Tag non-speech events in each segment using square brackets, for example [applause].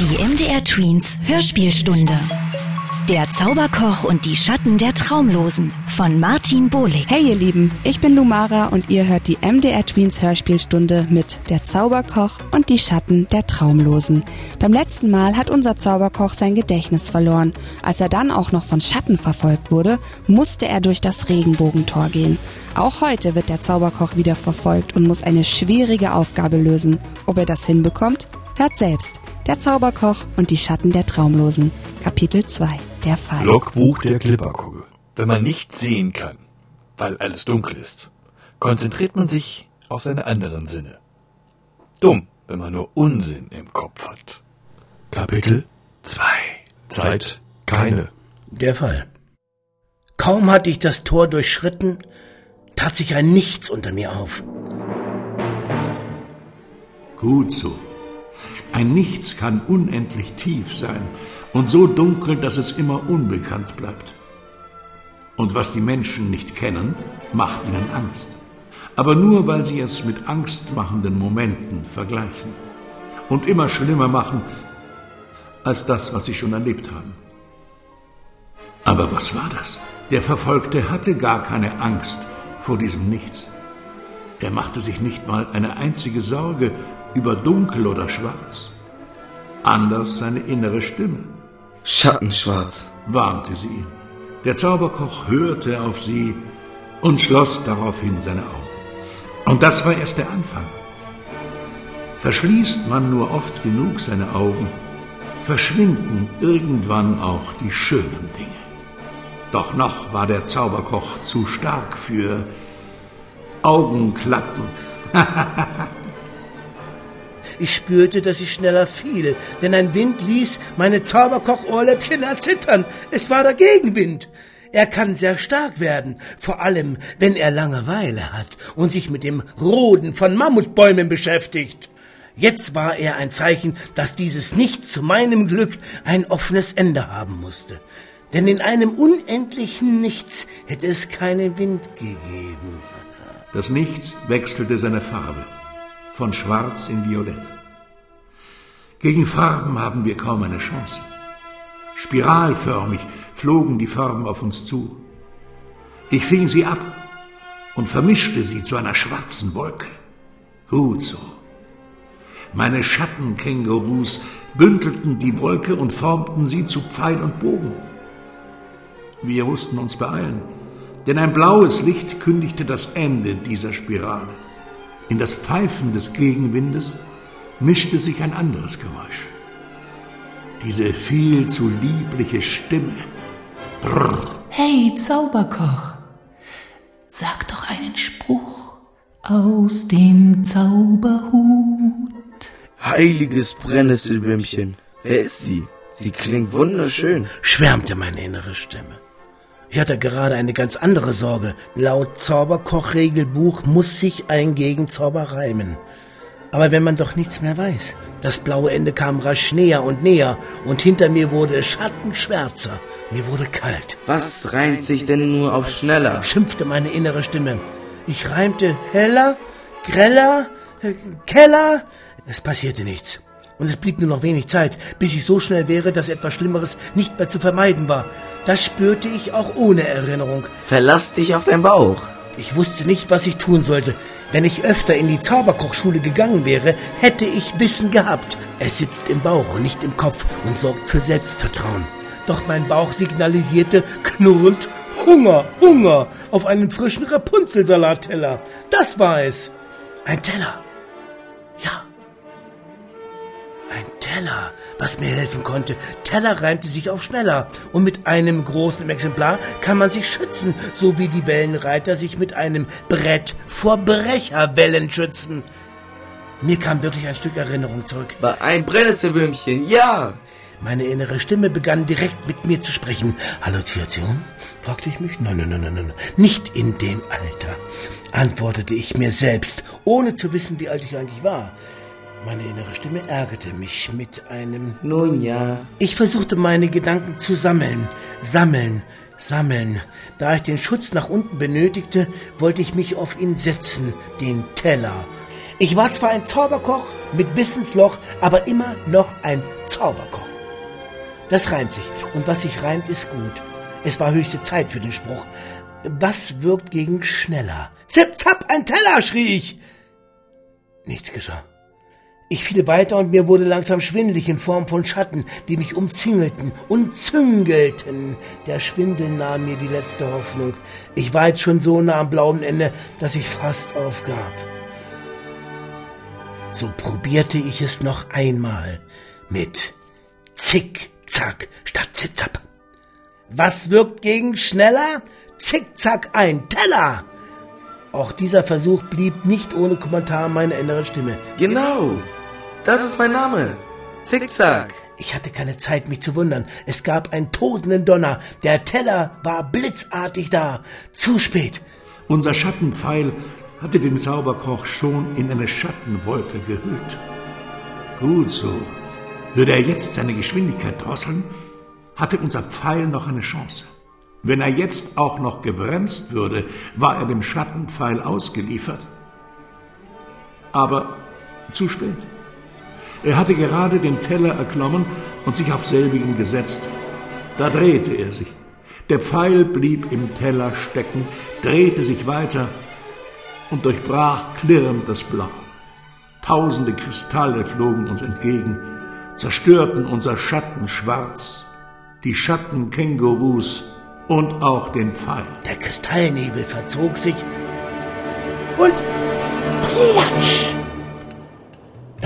Die MDR Tweens Hörspielstunde. Der Zauberkoch und die Schatten der Traumlosen von Martin Bohlig. Hey ihr Lieben, ich bin Lumara und ihr hört die MDR Tweens Hörspielstunde mit Der Zauberkoch und die Schatten der Traumlosen. Beim letzten Mal hat unser Zauberkoch sein Gedächtnis verloren. Als er dann auch noch von Schatten verfolgt wurde, musste er durch das Regenbogentor gehen. Auch heute wird der Zauberkoch wieder verfolgt und muss eine schwierige Aufgabe lösen. Ob er das hinbekommt? Hört selbst. Der Zauberkoch und die Schatten der Traumlosen. Kapitel 2. Der Fall. Logbuch der Klipperkugel. Wenn man nichts sehen kann, weil alles dunkel ist, konzentriert man sich auf seine anderen Sinne. Dumm, wenn man nur Unsinn im Kopf hat. Kapitel 2. Zeit keine. Der Fall. Kaum hatte ich das Tor durchschritten, tat sich ein Nichts unter mir auf. Gut so. Ein Nichts kann unendlich tief sein und so dunkel, dass es immer unbekannt bleibt. Und was die Menschen nicht kennen, macht ihnen Angst. Aber nur, weil sie es mit angstmachenden Momenten vergleichen und immer schlimmer machen als das, was sie schon erlebt haben. Aber was war das? Der Verfolgte hatte gar keine Angst vor diesem Nichts. Er machte sich nicht mal eine einzige Sorge über dunkel oder schwarz. Anders seine innere Stimme. Schattenschwarz, warnte sie ihn. Der Zauberkoch hörte auf sie und schloss daraufhin seine Augen. Und das war erst der Anfang. Verschließt man nur oft genug seine Augen, verschwinden irgendwann auch die schönen Dinge. Doch noch war der Zauberkoch zu stark für Augenklappen. [laughs] Ich spürte, dass ich schneller fiel, denn ein Wind ließ meine Zauberkoch-Ohrläppchen erzittern. Es war der Gegenwind. Er kann sehr stark werden, vor allem wenn er Langeweile hat und sich mit dem Roden von Mammutbäumen beschäftigt. Jetzt war er ein Zeichen, dass dieses Nichts zu meinem Glück ein offenes Ende haben musste. Denn in einem unendlichen Nichts hätte es keinen Wind gegeben. Das Nichts wechselte seine Farbe von Schwarz in Violett. Gegen Farben haben wir kaum eine Chance. Spiralförmig flogen die Farben auf uns zu. Ich fing sie ab und vermischte sie zu einer schwarzen Wolke. Gut so. Meine Schattenkängurus bündelten die Wolke und formten sie zu Pfeil und Bogen. Wir mussten uns beeilen, denn ein blaues Licht kündigte das Ende dieser Spirale. In das Pfeifen des Gegenwindes mischte sich ein anderes Geräusch. Diese viel zu liebliche Stimme. Brrr. Hey, Zauberkoch, sag doch einen Spruch aus dem Zauberhut. heiliges Brennnesselwürmchen. Wer ist sie? Sie klingt wunderschön. schwärmte meine innere Stimme. Ich hatte gerade eine ganz andere Sorge. Laut Zauberkochregelbuch muss sich ein Gegenzauber reimen. Aber wenn man doch nichts mehr weiß. Das blaue Ende kam rasch näher und näher und hinter mir wurde es schattenschwärzer. Mir wurde kalt. Was reimt sich denn nur auf schneller? Schimpfte meine innere Stimme. Ich reimte heller, greller, äh, Keller. Es passierte nichts. Und es blieb nur noch wenig Zeit, bis ich so schnell wäre, dass etwas Schlimmeres nicht mehr zu vermeiden war. Das spürte ich auch ohne Erinnerung. Verlass dich auf dein Bauch. Ich wusste nicht, was ich tun sollte. Wenn ich öfter in die Zauberkochschule gegangen wäre, hätte ich Wissen gehabt. Es sitzt im Bauch und nicht im Kopf und sorgt für Selbstvertrauen. Doch mein Bauch signalisierte knurrend Hunger, Hunger auf einen frischen Rapunzelsalatteller. Das war es. Ein Teller. Ja, ein Teller, was mir helfen konnte. Teller reimte sich auf schneller. Und mit einem großen Exemplar kann man sich schützen, so wie die Wellenreiter sich mit einem Brett vor Brecherwellen schützen. Mir kam wirklich ein Stück Erinnerung zurück. War ein Brennnesselwürmchen, ja. Meine innere Stimme begann direkt mit mir zu sprechen. Halluzination? fragte ich mich. Nein, nein, nein, nein, nein. Nicht in dem Alter, antwortete ich mir selbst, ohne zu wissen, wie alt ich eigentlich war. Meine innere Stimme ärgerte mich mit einem Nun ja. Ich versuchte meine Gedanken zu sammeln, sammeln, sammeln. Da ich den Schutz nach unten benötigte, wollte ich mich auf ihn setzen, den Teller. Ich war zwar ein Zauberkoch mit Wissensloch, aber immer noch ein Zauberkoch. Das reimt sich. Und was sich reimt, ist gut. Es war höchste Zeit für den Spruch. Was wirkt gegen schneller? Zip, zap, ein Teller, schrie ich. Nichts geschah. Ich fiel weiter und mir wurde langsam schwindlig in Form von Schatten, die mich umzingelten und züngelten. Der Schwindel nahm mir die letzte Hoffnung. Ich war jetzt schon so nah am blauen Ende, dass ich fast aufgab. So probierte ich es noch einmal mit Zick-Zack statt Zip-Zap. Was wirkt gegen schneller? Zick-Zack ein Teller! Auch dieser Versuch blieb nicht ohne Kommentar meiner inneren Stimme. Genau, das ist mein Name. Zickzack. Ich hatte keine Zeit, mich zu wundern. Es gab einen tosenden Donner. Der Teller war blitzartig da. Zu spät. Unser Schattenpfeil hatte den Zauberkoch schon in eine Schattenwolke gehüllt. Gut so. Würde er jetzt seine Geschwindigkeit drosseln, hatte unser Pfeil noch eine Chance. Wenn er jetzt auch noch gebremst würde, war er dem Schattenpfeil ausgeliefert. Aber zu spät. Er hatte gerade den Teller erklommen und sich auf selbigen gesetzt. Da drehte er sich. Der Pfeil blieb im Teller stecken, drehte sich weiter und durchbrach klirrend das Blau. Tausende Kristalle flogen uns entgegen, zerstörten unser Schatten schwarz, die Schattenkängurus und auch den Pfeil. Der Kristallnebel verzog sich und platsch!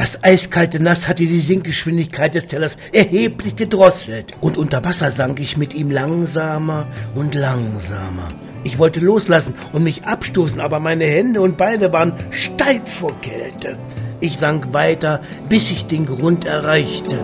Das eiskalte Nass hatte die Sinkgeschwindigkeit des Tellers erheblich gedrosselt, und unter Wasser sank ich mit ihm langsamer und langsamer. Ich wollte loslassen und mich abstoßen, aber meine Hände und Beine waren steif vor Kälte. Ich sank weiter, bis ich den Grund erreichte.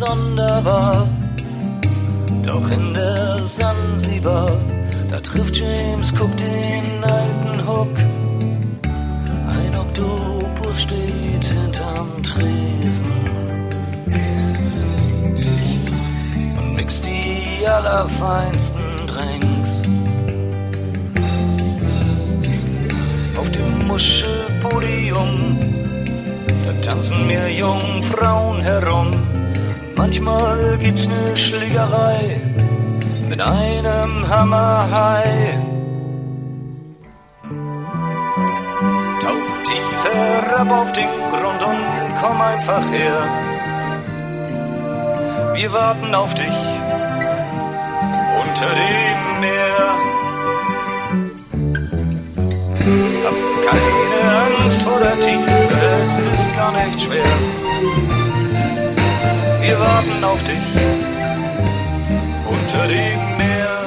Sonderbar. Doch in der Sansibar, da trifft James Cook den alten Hook. Ein Oktopus steht hinterm Tresen mixt die allerfeinsten Drinks. Auf dem Muschelpodium, da tanzen mir Jungfrauen herum Manchmal gibt's ne Schlägerei mit einem Hammerhai. Tauch tiefer ab auf den Grund und komm einfach her. Wir warten auf dich unter dem Meer. Hab keine Angst vor der Tiefe, es ist gar nicht schwer wir warten auf dich unter dem Meer.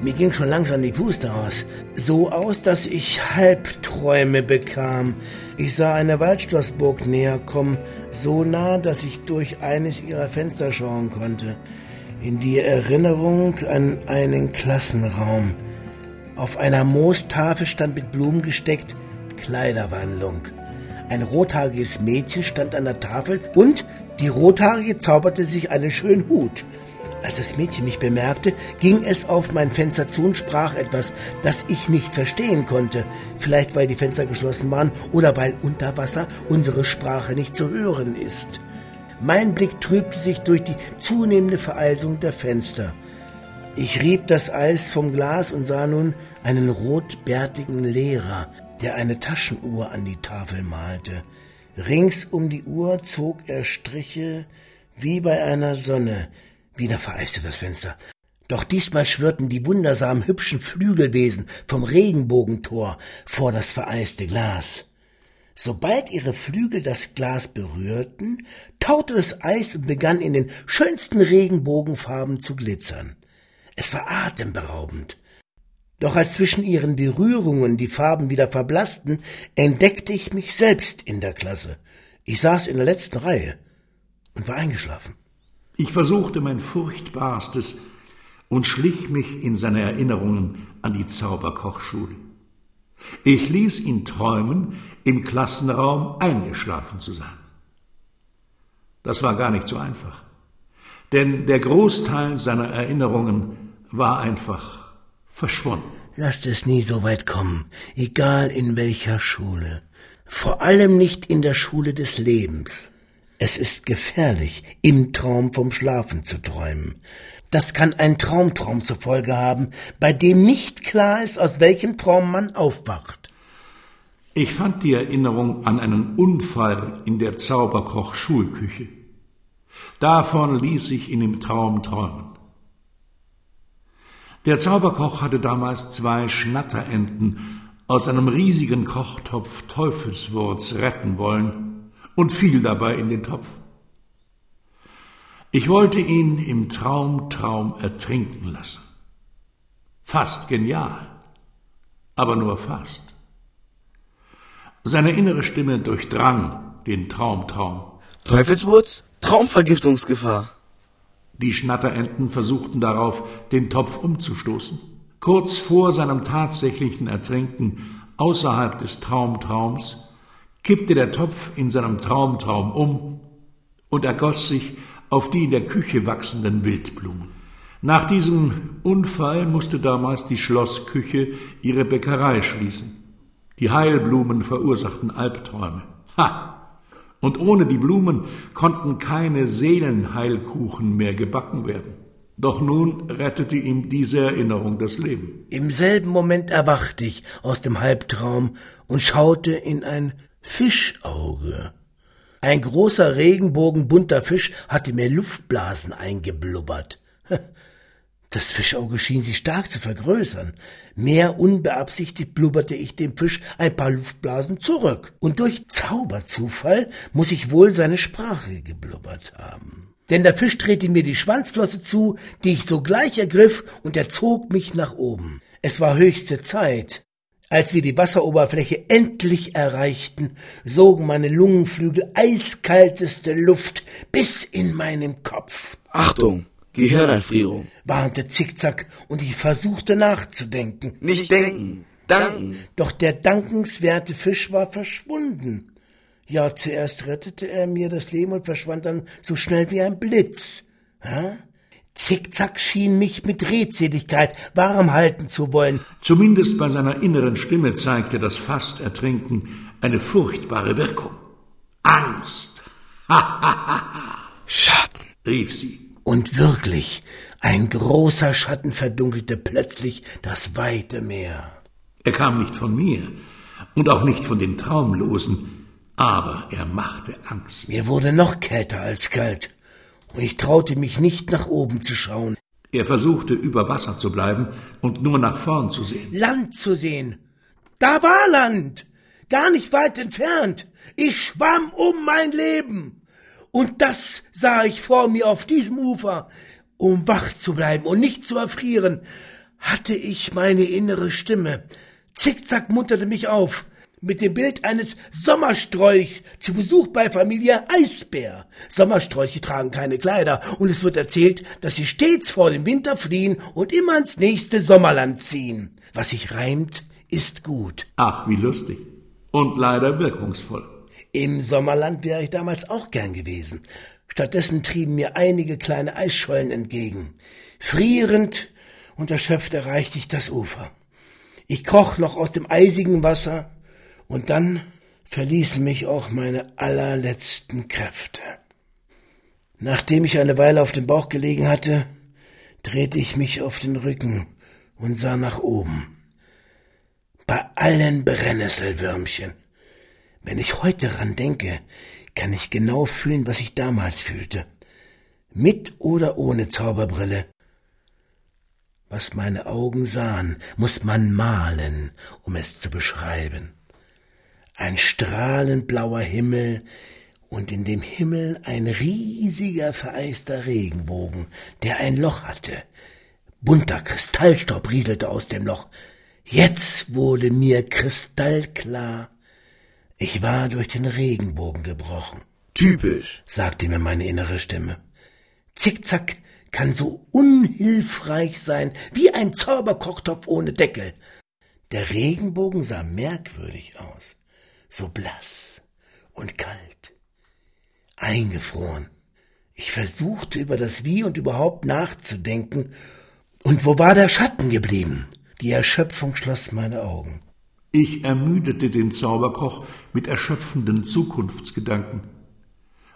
Mir ging schon langsam die Puste aus. So aus, dass ich Halbträume bekam. Ich sah eine Waldschlossburg näher kommen, so nah, dass ich durch eines ihrer Fenster schauen konnte. In die Erinnerung an einen Klassenraum. Auf einer Moostafel stand mit Blumen gesteckt Kleiderwandlung. Ein rothaariges Mädchen stand an der Tafel und die Rothaarige zauberte sich einen schönen Hut. Als das Mädchen mich bemerkte, ging es auf mein Fenster zu und sprach etwas, das ich nicht verstehen konnte. Vielleicht weil die Fenster geschlossen waren oder weil unter Wasser unsere Sprache nicht zu hören ist. Mein Blick trübte sich durch die zunehmende Vereisung der Fenster. Ich rieb das Eis vom Glas und sah nun einen rotbärtigen Lehrer, der eine Taschenuhr an die Tafel malte. Rings um die Uhr zog er Striche wie bei einer Sonne. Wieder vereiste das Fenster. Doch diesmal schwirrten die wundersam hübschen Flügelwesen vom Regenbogentor vor das vereiste Glas. Sobald ihre Flügel das Glas berührten, taute das Eis und begann in den schönsten Regenbogenfarben zu glitzern. Es war atemberaubend. Doch als zwischen ihren Berührungen die Farben wieder verblassten, entdeckte ich mich selbst in der Klasse. Ich saß in der letzten Reihe und war eingeschlafen. Ich versuchte mein Furchtbarstes und schlich mich in seine Erinnerungen an die Zauberkochschule. Ich ließ ihn träumen, im Klassenraum eingeschlafen zu sein. Das war gar nicht so einfach, denn der Großteil seiner Erinnerungen war einfach verschwunden. Lasst es nie so weit kommen, egal in welcher Schule. Vor allem nicht in der Schule des Lebens. Es ist gefährlich, im Traum vom Schlafen zu träumen. Das kann ein Traumtraum zur Folge haben, bei dem nicht klar ist, aus welchem Traum man aufwacht. Ich fand die Erinnerung an einen Unfall in der Zauberkoch-Schulküche. Davon ließ ich ihn im Traum träumen. Der Zauberkoch hatte damals zwei Schnatterenten aus einem riesigen Kochtopf Teufelswurz retten wollen und fiel dabei in den Topf. Ich wollte ihn im Traumtraum ertrinken lassen. Fast genial, aber nur fast. Seine innere Stimme durchdrang den Traumtraum. Teufelswurz? Traumvergiftungsgefahr. Die Schnatterenten versuchten darauf, den Topf umzustoßen. Kurz vor seinem tatsächlichen Ertrinken außerhalb des Traumtraums kippte der Topf in seinem Traumtraum um und ergoss sich auf die in der Küche wachsenden Wildblumen. Nach diesem Unfall musste damals die Schlossküche ihre Bäckerei schließen. Die Heilblumen verursachten Albträume. Ha! und ohne die Blumen konnten keine Seelenheilkuchen mehr gebacken werden. Doch nun rettete ihm diese Erinnerung das Leben. Im selben Moment erwachte ich aus dem Halbtraum und schaute in ein Fischauge. Ein großer regenbogenbunter Fisch hatte mir Luftblasen eingeblubbert. [laughs] Das Fischauge schien sich stark zu vergrößern. Mehr unbeabsichtigt blubberte ich dem Fisch ein paar Luftblasen zurück. Und durch Zauberzufall muss ich wohl seine Sprache geblubbert haben. Denn der Fisch drehte mir die Schwanzflosse zu, die ich sogleich ergriff, und er zog mich nach oben. Es war höchste Zeit. Als wir die Wasseroberfläche endlich erreichten, sogen meine Lungenflügel eiskalteste Luft bis in meinen Kopf. Achtung! Gehirnerfrierung, warnte Zickzack, und ich versuchte nachzudenken. Nicht denken, danken. Doch der dankenswerte Fisch war verschwunden. Ja, zuerst rettete er mir das Leben und verschwand dann so schnell wie ein Blitz. Hä? Zickzack schien mich mit Redseligkeit warm halten zu wollen. Zumindest bei seiner inneren Stimme zeigte das Fastertrinken eine furchtbare Wirkung. Angst. Ha, ha, ha, ha. Schatten, rief sie. Und wirklich, ein großer Schatten verdunkelte plötzlich das weite Meer. Er kam nicht von mir und auch nicht von den Traumlosen, aber er machte Angst. Mir wurde noch kälter als kalt, und ich traute mich nicht nach oben zu schauen. Er versuchte über Wasser zu bleiben und nur nach vorn zu sehen. Land zu sehen. Da war Land, gar nicht weit entfernt. Ich schwamm um mein Leben. Und das sah ich vor mir auf diesem Ufer. Um wach zu bleiben und nicht zu erfrieren, hatte ich meine innere Stimme. Zickzack munterte mich auf mit dem Bild eines Sommersträuchs zu Besuch bei Familie Eisbär. Sommersträuche tragen keine Kleider und es wird erzählt, dass sie stets vor dem Winter fliehen und immer ins nächste Sommerland ziehen. Was sich reimt, ist gut. Ach, wie lustig. Und leider wirkungsvoll. Im Sommerland wäre ich damals auch gern gewesen. Stattdessen trieben mir einige kleine Eisschollen entgegen. Frierend und erschöpft erreichte ich das Ufer. Ich kroch noch aus dem eisigen Wasser, und dann verließen mich auch meine allerletzten Kräfte. Nachdem ich eine Weile auf dem Bauch gelegen hatte, drehte ich mich auf den Rücken und sah nach oben. Bei allen Brennnesselwürmchen wenn ich heute daran denke, kann ich genau fühlen, was ich damals fühlte. Mit oder ohne Zauberbrille. Was meine Augen sahen, muss man malen, um es zu beschreiben. Ein strahlend blauer Himmel und in dem Himmel ein riesiger vereister Regenbogen, der ein Loch hatte, Bunter Kristallstaub rieselte aus dem Loch. Jetzt wurde mir kristallklar, ich war durch den Regenbogen gebrochen. Typisch, sagte mir meine innere Stimme. Zickzack kann so unhilfreich sein wie ein Zauberkochtopf ohne Deckel. Der Regenbogen sah merkwürdig aus, so blass und kalt, eingefroren. Ich versuchte über das Wie und überhaupt nachzudenken, und wo war der Schatten geblieben? Die Erschöpfung schloss meine Augen. Ich ermüdete den Zauberkoch mit erschöpfenden Zukunftsgedanken.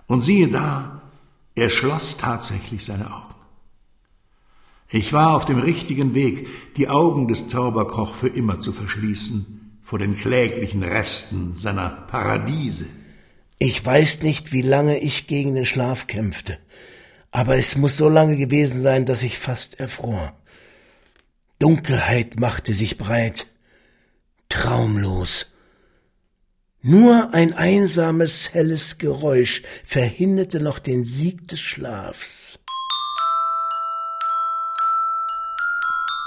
Und siehe da, er schloss tatsächlich seine Augen. Ich war auf dem richtigen Weg, die Augen des Zauberkoch für immer zu verschließen vor den kläglichen Resten seiner Paradiese. Ich weiß nicht, wie lange ich gegen den Schlaf kämpfte, aber es muss so lange gewesen sein, dass ich fast erfror. Dunkelheit machte sich breit, traumlos. Nur ein einsames, helles Geräusch verhinderte noch den Sieg des Schlafs.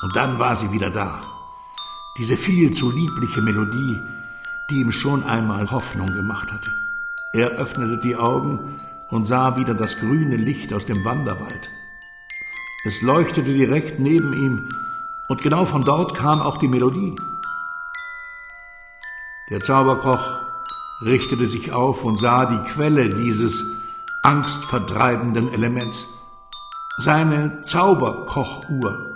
Und dann war sie wieder da. Diese viel zu liebliche Melodie, die ihm schon einmal Hoffnung gemacht hatte. Er öffnete die Augen und sah wieder das grüne Licht aus dem Wanderwald. Es leuchtete direkt neben ihm, und genau von dort kam auch die Melodie. Der Zauberkoch richtete sich auf und sah die Quelle dieses angstvertreibenden Elements, seine Zauberkochuhr.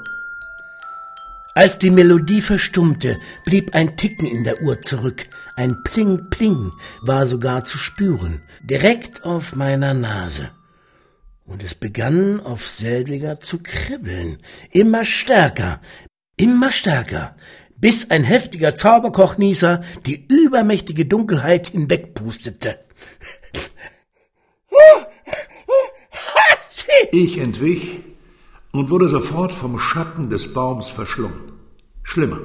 Als die Melodie verstummte, blieb ein Ticken in der Uhr zurück. Ein Pling-Pling war sogar zu spüren, direkt auf meiner Nase. Und es begann auf selbiger zu kribbeln, immer stärker, immer stärker, bis ein heftiger Zauberkochnießer die übermächtige Dunkelheit hinwegpustete. Ich entwich und wurde sofort vom Schatten des Baums verschlungen. Schlimmer,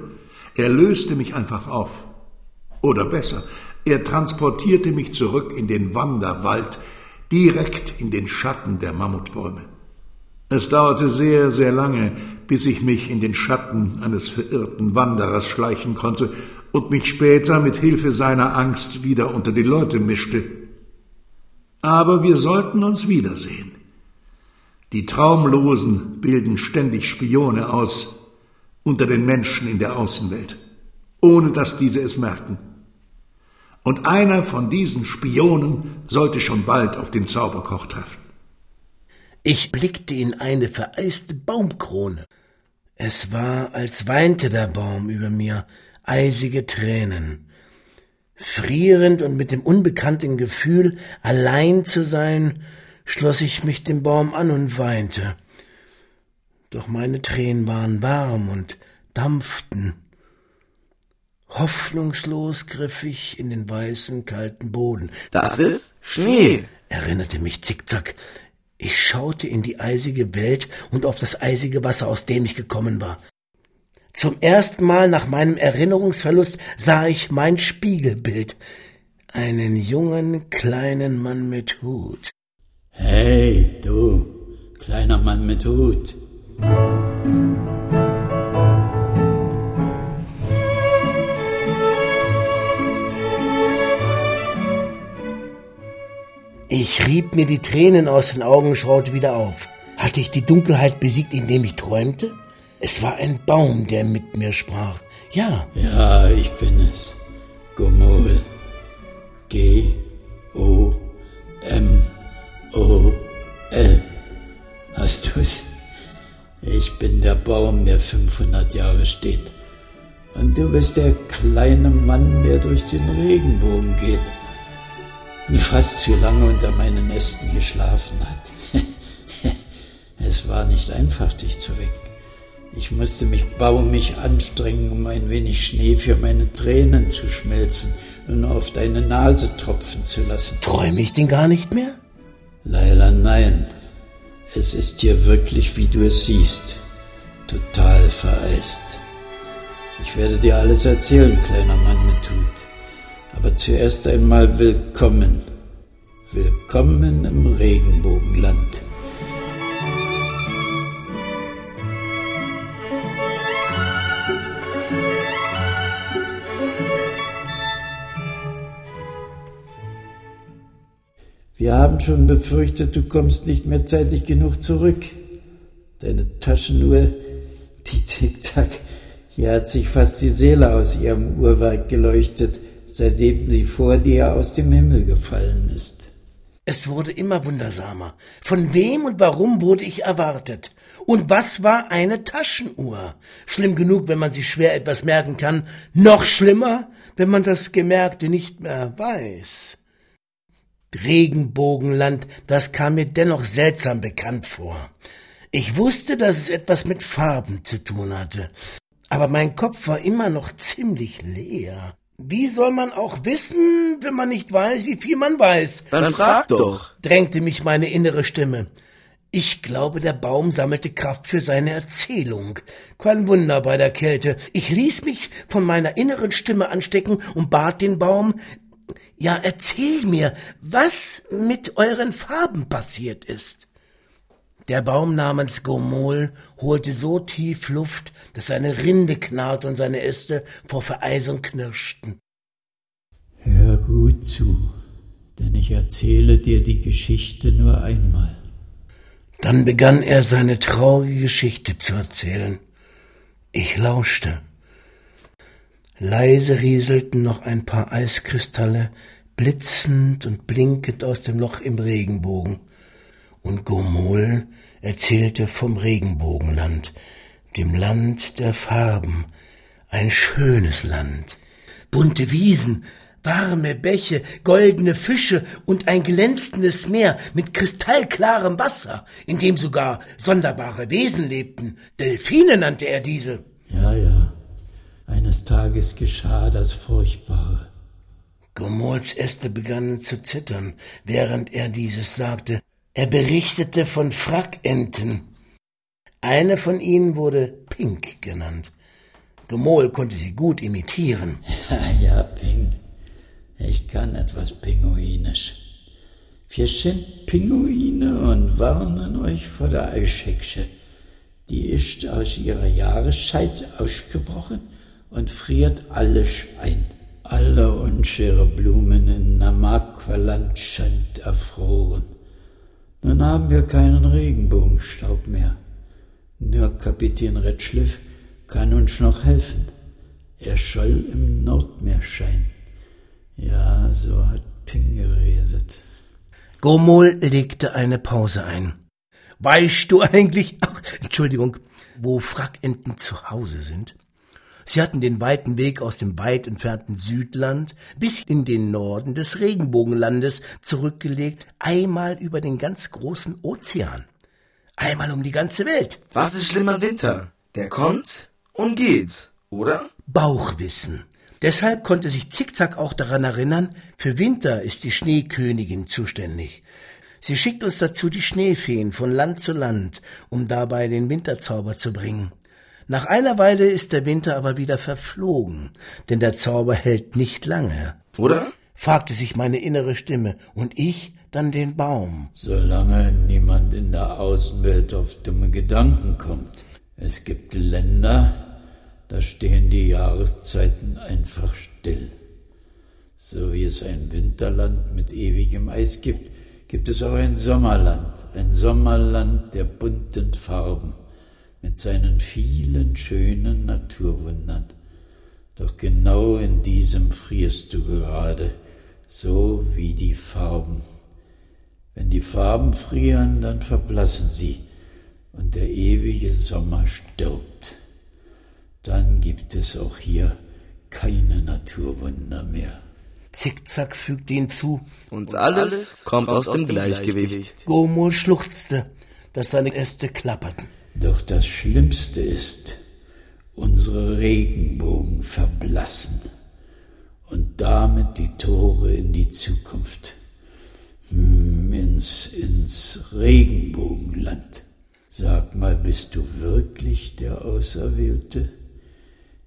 er löste mich einfach auf. Oder besser, er transportierte mich zurück in den Wanderwald, direkt in den Schatten der Mammutbäume. Es dauerte sehr, sehr lange, bis ich mich in den Schatten eines verirrten Wanderers schleichen konnte und mich später mit Hilfe seiner Angst wieder unter die Leute mischte. Aber wir sollten uns wiedersehen. Die Traumlosen bilden ständig Spione aus unter den Menschen in der Außenwelt, ohne dass diese es merken. Und einer von diesen Spionen sollte schon bald auf den Zauberkoch treffen. Ich blickte in eine vereiste Baumkrone. Es war, als weinte der Baum über mir eisige Tränen. Frierend und mit dem unbekannten Gefühl, allein zu sein, schloss ich mich dem Baum an und weinte. Doch meine Tränen waren warm und dampften. Hoffnungslos griff ich in den weißen, kalten Boden. Das ist Schnee, erinnerte mich Zickzack. Ich schaute in die eisige Welt und auf das eisige Wasser, aus dem ich gekommen war. Zum ersten Mal nach meinem Erinnerungsverlust sah ich mein Spiegelbild. Einen jungen, kleinen Mann mit Hut. Hey, du, kleiner Mann mit Hut. Ich rieb mir die Tränen aus den Augen und schaute wieder auf. Hatte ich die Dunkelheit besiegt, indem ich träumte? Es war ein Baum, der mit mir sprach. Ja. Ja, ich bin es. Gomol. G. O. M. O-L. Hast du's? Ich bin der Baum, der 500 Jahre steht. Und du bist der kleine Mann, der durch den Regenbogen geht und fast zu lange unter meinen Ästen geschlafen hat. [laughs] es war nicht einfach, dich zu wecken. Ich musste mich baumig anstrengen, um ein wenig Schnee für meine Tränen zu schmelzen und auf deine Nase tropfen zu lassen. Träume ich denn gar nicht mehr? Leider nein. Es ist hier wirklich, wie du es siehst, total vereist. Ich werde dir alles erzählen, kleiner Mann mit Hut. Aber zuerst einmal willkommen. Willkommen im Regenbogenland. Wir haben schon befürchtet, du kommst nicht mehr zeitig genug zurück. Deine Taschenuhr, die Tick-Tack, hier hat sich fast die Seele aus ihrem Uhrwerk geleuchtet, seitdem sie vor dir aus dem Himmel gefallen ist. Es wurde immer wundersamer. Von wem und warum wurde ich erwartet? Und was war eine Taschenuhr? Schlimm genug, wenn man sich schwer etwas merken kann. Noch schlimmer, wenn man das Gemerkte nicht mehr weiß. Regenbogenland, das kam mir dennoch seltsam bekannt vor. Ich wusste, dass es etwas mit Farben zu tun hatte, aber mein Kopf war immer noch ziemlich leer. Wie soll man auch wissen, wenn man nicht weiß, wie viel man weiß? Dann frag doch, drängte mich meine innere Stimme. Ich glaube, der Baum sammelte Kraft für seine Erzählung. Kein Wunder bei der Kälte. Ich ließ mich von meiner inneren Stimme anstecken und bat den Baum, ja, erzähl mir, was mit euren Farben passiert ist. Der Baum namens Gomol holte so tief Luft, dass seine Rinde knarrte und seine Äste vor Vereisung knirschten. Hör gut zu, denn ich erzähle dir die Geschichte nur einmal. Dann begann er seine traurige Geschichte zu erzählen. Ich lauschte. Leise rieselten noch ein paar Eiskristalle, blitzend und blinkend aus dem Loch im Regenbogen und Gomol erzählte vom Regenbogenland, dem Land der Farben, ein schönes Land, bunte Wiesen, warme Bäche, goldene Fische und ein glänzendes Meer mit kristallklarem Wasser, in dem sogar sonderbare Wesen lebten. Delfine nannte er diese. Ja, ja. Eines Tages geschah das Furchtbare. Gomols Äste begannen zu zittern, während er dieses sagte, er berichtete von Frackenten. Eine von ihnen wurde Pink genannt. Gemol konnte sie gut imitieren. [laughs] Ja, Pink. Ich kann etwas Pinguinisch. Wir sind Pinguine und warnen euch vor der Eischecksche. Die ist aus ihrer Jahreszeit ausgebrochen und friert alles ein. Alle unsere Blumen in Namakwaland sind erfroren. Nun haben wir keinen Regenbogenstaub mehr. Nur Kapitän Redschliff kann uns noch helfen. Er soll im Nordmeer scheinen. Ja, so hat Ping geredet. Gomol legte eine Pause ein. Weißt du eigentlich, ach, Entschuldigung, wo Frackenten zu Hause sind? Sie hatten den weiten Weg aus dem weit entfernten Südland bis in den Norden des Regenbogenlandes zurückgelegt, einmal über den ganz großen Ozean. Einmal um die ganze Welt. Was ist schlimmer Winter? Der kommt und geht, oder? Bauchwissen. Deshalb konnte sich Zickzack auch daran erinnern, für Winter ist die Schneekönigin zuständig. Sie schickt uns dazu die Schneefeen von Land zu Land, um dabei den Winterzauber zu bringen. Nach einer Weile ist der Winter aber wieder verflogen, denn der Zauber hält nicht lange. Oder? fragte sich meine innere Stimme, und ich dann den Baum. Solange niemand in der Außenwelt auf dumme Gedanken kommt. Es gibt Länder, da stehen die Jahreszeiten einfach still. So wie es ein Winterland mit ewigem Eis gibt, gibt es auch ein Sommerland, ein Sommerland der bunten Farben mit seinen vielen schönen Naturwundern. Doch genau in diesem frierst du gerade, so wie die Farben. Wenn die Farben frieren, dann verblassen sie und der ewige Sommer stirbt. Dann gibt es auch hier keine Naturwunder mehr. Zickzack fügte hinzu. Und alles kommt aus dem Gleichgewicht. Gomol schluchzte, dass seine Äste klapperten. Doch das Schlimmste ist, unsere Regenbogen verblassen und damit die Tore in die Zukunft, hm, ins, ins Regenbogenland. Sag mal, bist du wirklich der Auserwählte?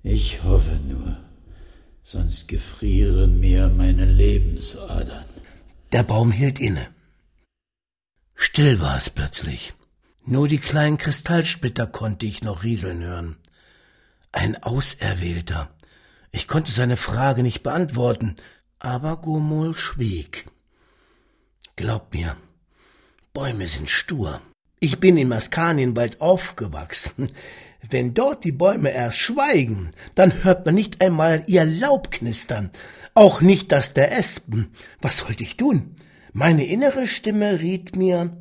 Ich hoffe nur, sonst gefrieren mir meine Lebensadern. Der Baum hielt inne. Still war es plötzlich. Nur die kleinen Kristallsplitter konnte ich noch rieseln hören. Ein Auserwählter. Ich konnte seine Frage nicht beantworten, aber Gomol schwieg. Glaub mir, Bäume sind stur. Ich bin im Maskanienwald aufgewachsen. Wenn dort die Bäume erst schweigen, dann hört man nicht einmal ihr Laub knistern, auch nicht das der Espen. Was sollte ich tun? Meine innere Stimme riet mir,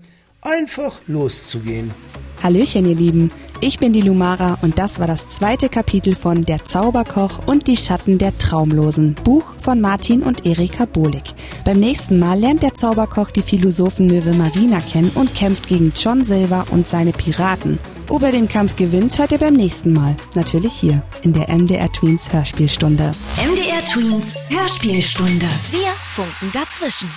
einfach loszugehen. Hallöchen, ihr Lieben. Ich bin die Lumara und das war das zweite Kapitel von Der Zauberkoch und die Schatten der Traumlosen, Buch von Martin und Erika Bohlig. Beim nächsten Mal lernt der Zauberkoch die Philosophenmöwe Marina kennen und kämpft gegen John Silver und seine Piraten. Ob er den Kampf gewinnt, hört ihr beim nächsten Mal. Natürlich hier in der MDR Tweens Hörspielstunde. MDR Tweens Hörspielstunde. Wir funken dazwischen.